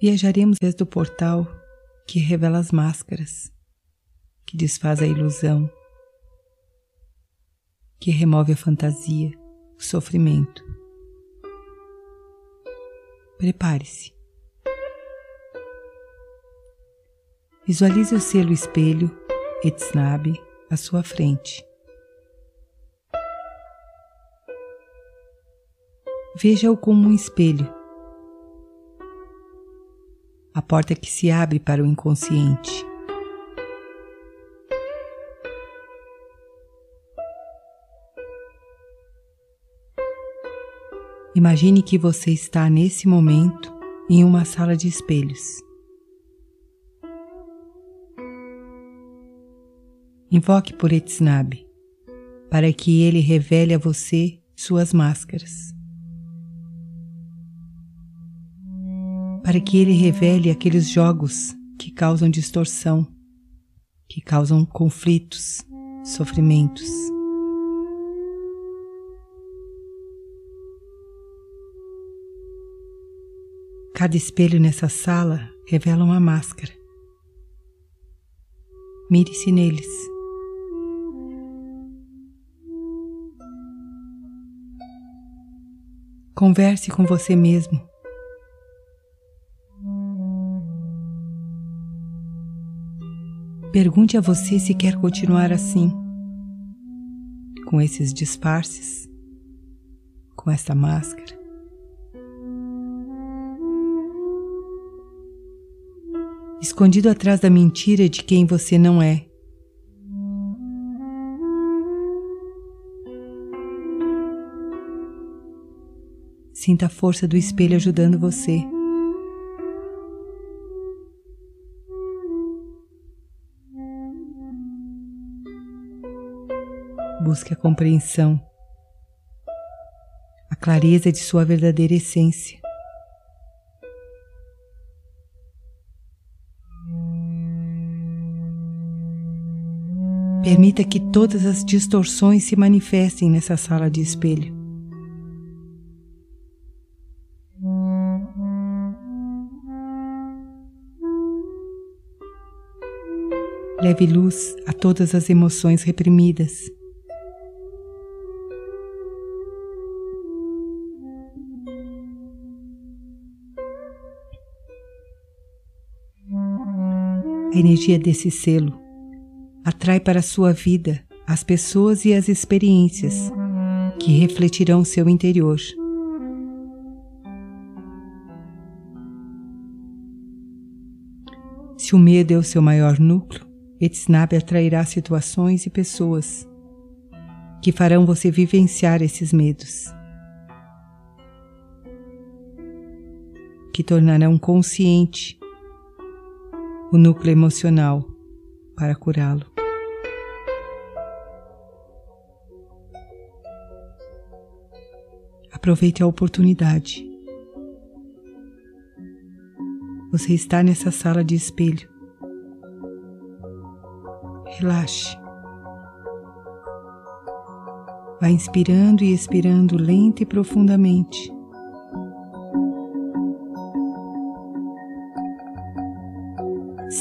Viajaremos desde o portal que revela as máscaras, que desfaz a ilusão, que remove a fantasia, o sofrimento. Prepare-se. Visualize o selo espelho Etsnabe à sua frente. Veja-o como um espelho. A porta que se abre para o inconsciente. Imagine que você está nesse momento em uma sala de espelhos. Invoque por Etsnabe, para que ele revele a você suas máscaras. Para que ele revele aqueles jogos que causam distorção, que causam conflitos, sofrimentos. Cada espelho nessa sala revela uma máscara. Mire-se neles. Converse com você mesmo. Pergunte a você se quer continuar assim, com esses disfarces, com essa máscara. escondido atrás da mentira de quem você não é. Sinta a força do espelho ajudando você. Busque a compreensão, a clareza de sua verdadeira essência. Permita que todas as distorções se manifestem nessa sala de espelho. Leve luz a todas as emoções reprimidas. A energia desse selo atrai para sua vida as pessoas e as experiências que refletirão seu interior. Se o medo é o seu maior núcleo, Etsnabe atrairá situações e pessoas que farão você vivenciar esses medos, que tornarão consciente o núcleo emocional para curá-lo. Aproveite a oportunidade. Você está nessa sala de espelho. Relaxe. Vá inspirando e expirando lenta e profundamente.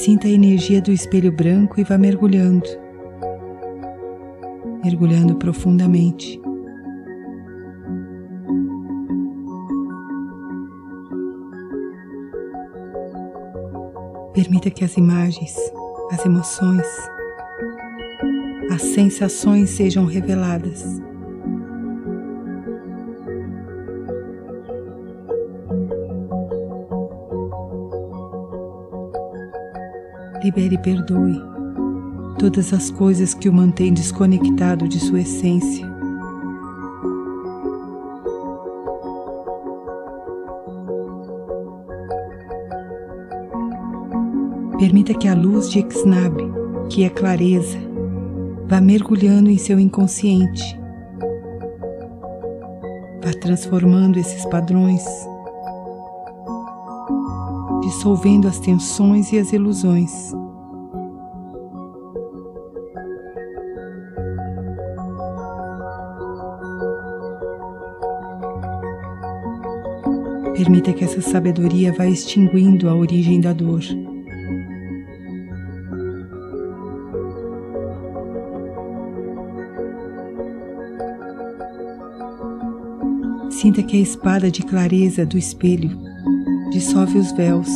Sinta a energia do espelho branco e vá mergulhando, mergulhando profundamente. Permita que as imagens, as emoções, as sensações sejam reveladas. Libere e perdoe todas as coisas que o mantêm desconectado de sua essência. Permita que a luz de Xnab, que é clareza, vá mergulhando em seu inconsciente, vá transformando esses padrões, dissolvendo as tensões e as ilusões. Permita que essa sabedoria vá extinguindo a origem da dor. Sinta que a espada de clareza do espelho dissolve os véus.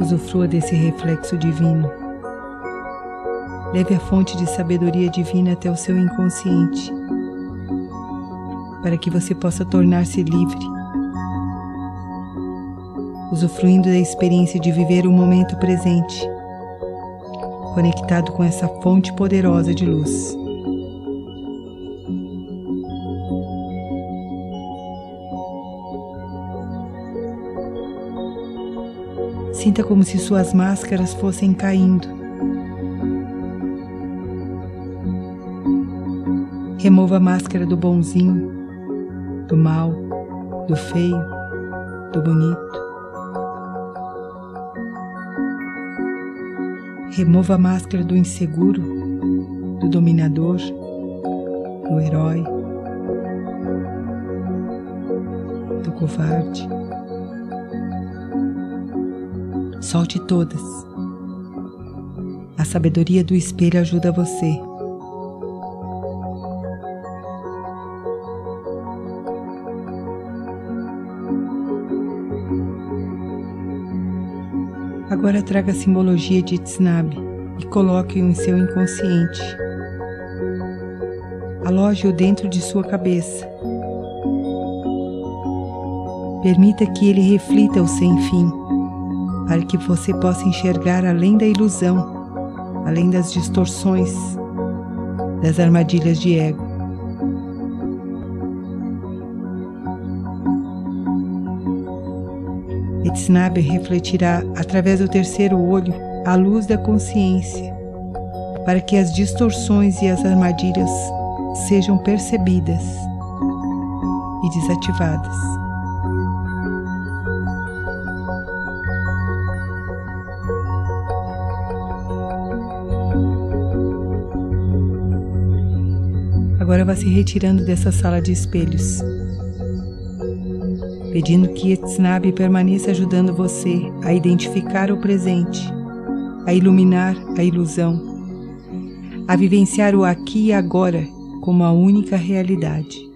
Usufrua desse reflexo divino. Leve a fonte de sabedoria divina até o seu inconsciente, para que você possa tornar-se livre usufruindo da experiência de viver o momento presente, conectado com essa fonte poderosa de luz. Sinta como se suas máscaras fossem caindo. Remova a máscara do bonzinho, do mal, do feio, do bonito. Remova a máscara do inseguro, do dominador, do herói, do covarde. Solte todas. A sabedoria do espelho ajuda você. Agora traga a simbologia de Tznabe e coloque-o em seu inconsciente. Aloje-o dentro de sua cabeça. Permita que ele reflita o sem fim, para que você possa enxergar além da ilusão, além das distorções, das armadilhas de ego. Etsnabe refletirá através do terceiro olho a luz da consciência, para que as distorções e as armadilhas sejam percebidas e desativadas. Agora vá se retirando dessa sala de espelhos pedindo que Etsnabe permaneça ajudando você a identificar o presente, a iluminar a ilusão, a vivenciar o aqui e agora como a única realidade.